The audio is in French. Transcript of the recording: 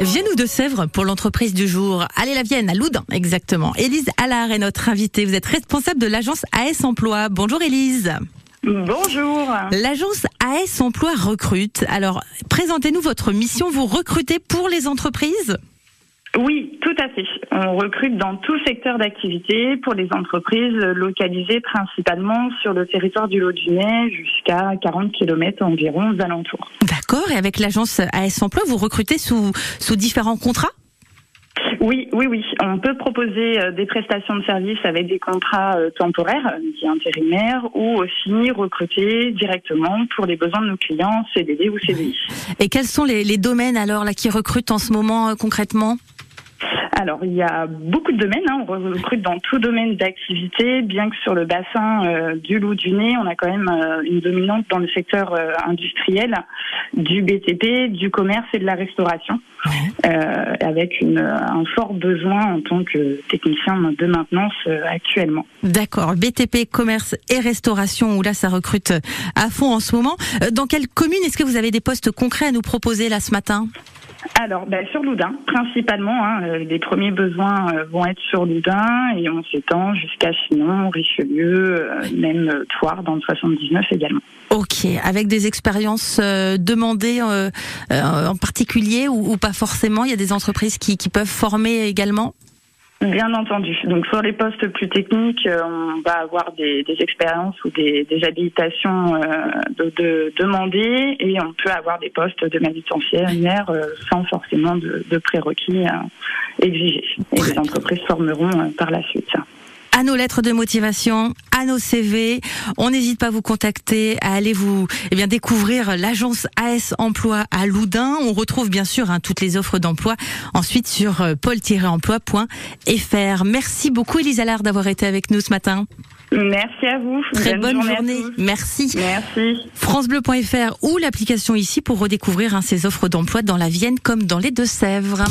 Viens-nous de Sèvres pour l'entreprise du jour. Allez la Vienne, à Loudun, exactement. Élise Allard est notre invitée. Vous êtes responsable de l'agence AS Emploi. Bonjour Élise. Bonjour. L'agence AS Emploi recrute. Alors, présentez-nous votre mission. Vous recrutez pour les entreprises? Oui, tout à fait. On recrute dans tout secteur d'activité pour les entreprises localisées principalement sur le territoire du Lot-du-Nez jusqu'à 40 km environ aux alentours. D'accord. Et avec l'agence AS Emploi, vous recrutez sous, sous différents contrats? Oui, oui, oui. On peut proposer euh, des prestations de services avec des contrats euh, temporaires, dits intérimaires, ou aussi recruter directement pour les besoins de nos clients, CDD ou CDI. Et quels sont les, les domaines alors là qui recrutent en ce moment euh, concrètement? Alors, il y a beaucoup de domaines. Hein. On recrute dans tout domaine d'activité, bien que sur le bassin euh, du loup du nez, on a quand même euh, une dominante dans le secteur euh, industriel, du BTP, du commerce et de la restauration, avec une, un fort besoin en tant que technicien de maintenance actuellement. D'accord. BTP, commerce et restauration, où là, ça recrute à fond en ce moment. Dans quelle commune est-ce que vous avez des postes concrets à nous proposer là ce matin? Alors, ben, sur Loudun, principalement, hein, euh, les premiers besoins euh, vont être sur Loudun et on s'étend jusqu'à Chinon, Richelieu, euh, même Toire dans le 79 également. Ok, avec des expériences demandées en particulier ou, pas forcément Il y a des entreprises qui peuvent former également? Bien entendu. Donc sur les postes plus techniques, euh, on va avoir des, des expériences ou des, des habilitations euh, de, de demander et on peut avoir des postes de manutentionnaire euh, sans forcément de, de prérequis exigés. Et les entreprises formeront par la suite à nos lettres de motivation, à nos CV. On n'hésite pas à vous contacter, à aller vous eh bien découvrir l'agence AS Emploi à Loudun. On retrouve bien sûr hein, toutes les offres d'emploi ensuite sur euh, paul-emploi.fr. Merci beaucoup Elisa Lard d'avoir été avec nous ce matin. Merci à vous. Très bonne, journée. Merci. Merci. FranceBleu.fr ou l'application ici pour redécouvrir hein, ces offres d'emploi dans la Vienne comme dans les Deux-Sèvres.